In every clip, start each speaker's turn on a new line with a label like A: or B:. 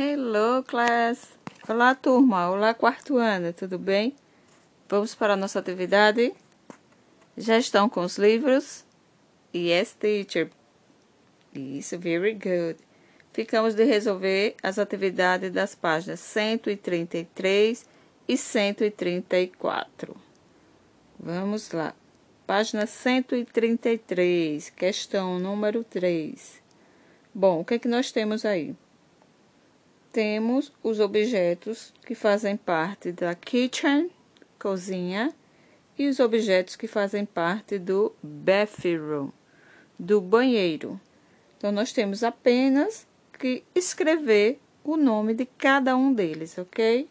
A: Hello, class! Olá, turma! Olá, quarto ano, tudo bem? Vamos para a nossa atividade? Já estão com os livros? Yes, teacher. Isso, very good. Ficamos de resolver as atividades das páginas 133 e 134. Vamos lá. Página 133, questão número 3. Bom, o que é que nós temos aí? Temos os objetos que fazem parte da kitchen, cozinha, e os objetos que fazem parte do bathroom, do banheiro. Então, nós temos apenas que escrever o nome de cada um deles, ok?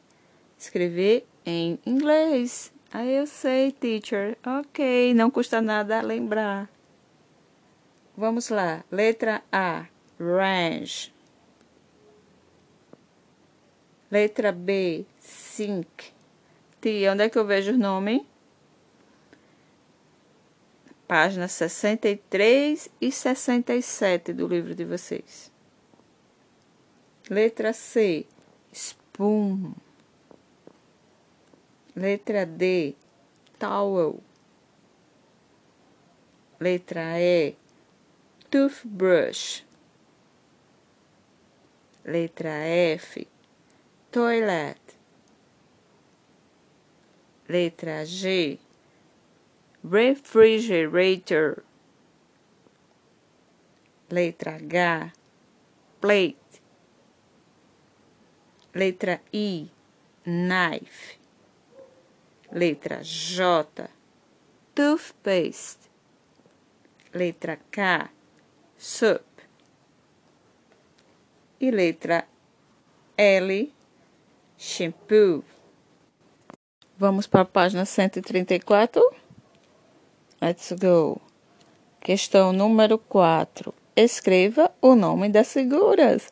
A: Escrever em inglês. Ah, eu sei, teacher. Ok, não custa nada lembrar. Vamos lá. Letra A, range. Letra B, sink. Tia, onde é que eu vejo o nome? Páginas 63 e 67 do livro de vocês. Letra C, spoon. Letra D, towel. Letra E, toothbrush. Letra F, toilet. Letra G, refrigerator. Letra H, plate. Letra I, knife. Letra J, toothpaste. Letra K, soup. E letra L, shampoo. Vamos para a página 134. Let's go. Questão número 4. Escreva o nome das figuras.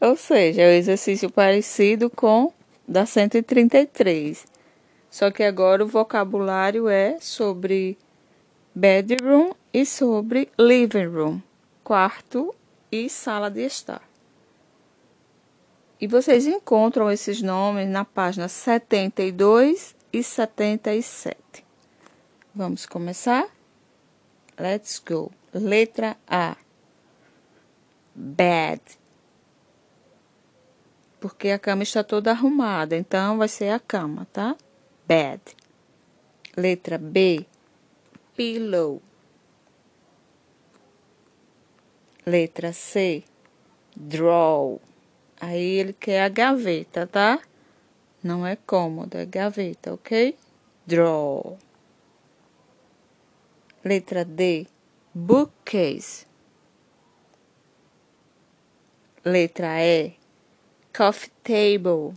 A: Ou seja, é um exercício parecido com da 133. Só que agora o vocabulário é sobre bedroom e sobre living room, quarto e sala de estar. E vocês encontram esses nomes na página 72 e 77. Vamos começar? Let's go. Letra A. Bed. Porque a cama está toda arrumada, então vai ser a cama, tá? bed. Letra B, pillow. Letra C, draw. Aí ele quer a gaveta, tá? Não é cômodo, é gaveta, ok? Draw. Letra D, bookcase. Letra E, coffee table.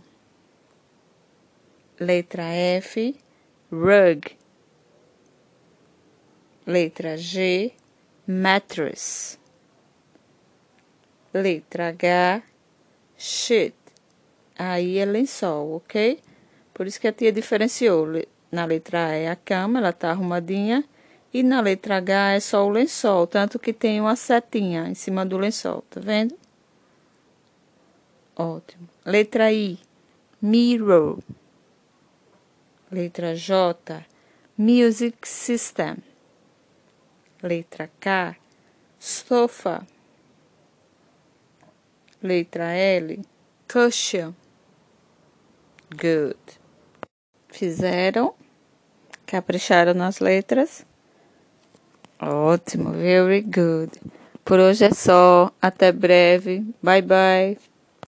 A: Letra F, rug. Letra G, mattress. Letra H, sheet. Aí é lençol, ok? Por isso que a tia diferenciou. Na letra A é a cama, ela tá arrumadinha. E na letra H é só o lençol, tanto que tem uma setinha em cima do lençol, tá vendo? Ótimo. Letra I, mirror. Letra J, Music System. Letra K, Sofa. Letra L, Cushion. Good. Fizeram? Capricharam nas letras? Ótimo, very good. Por hoje é só. Até breve. Bye bye.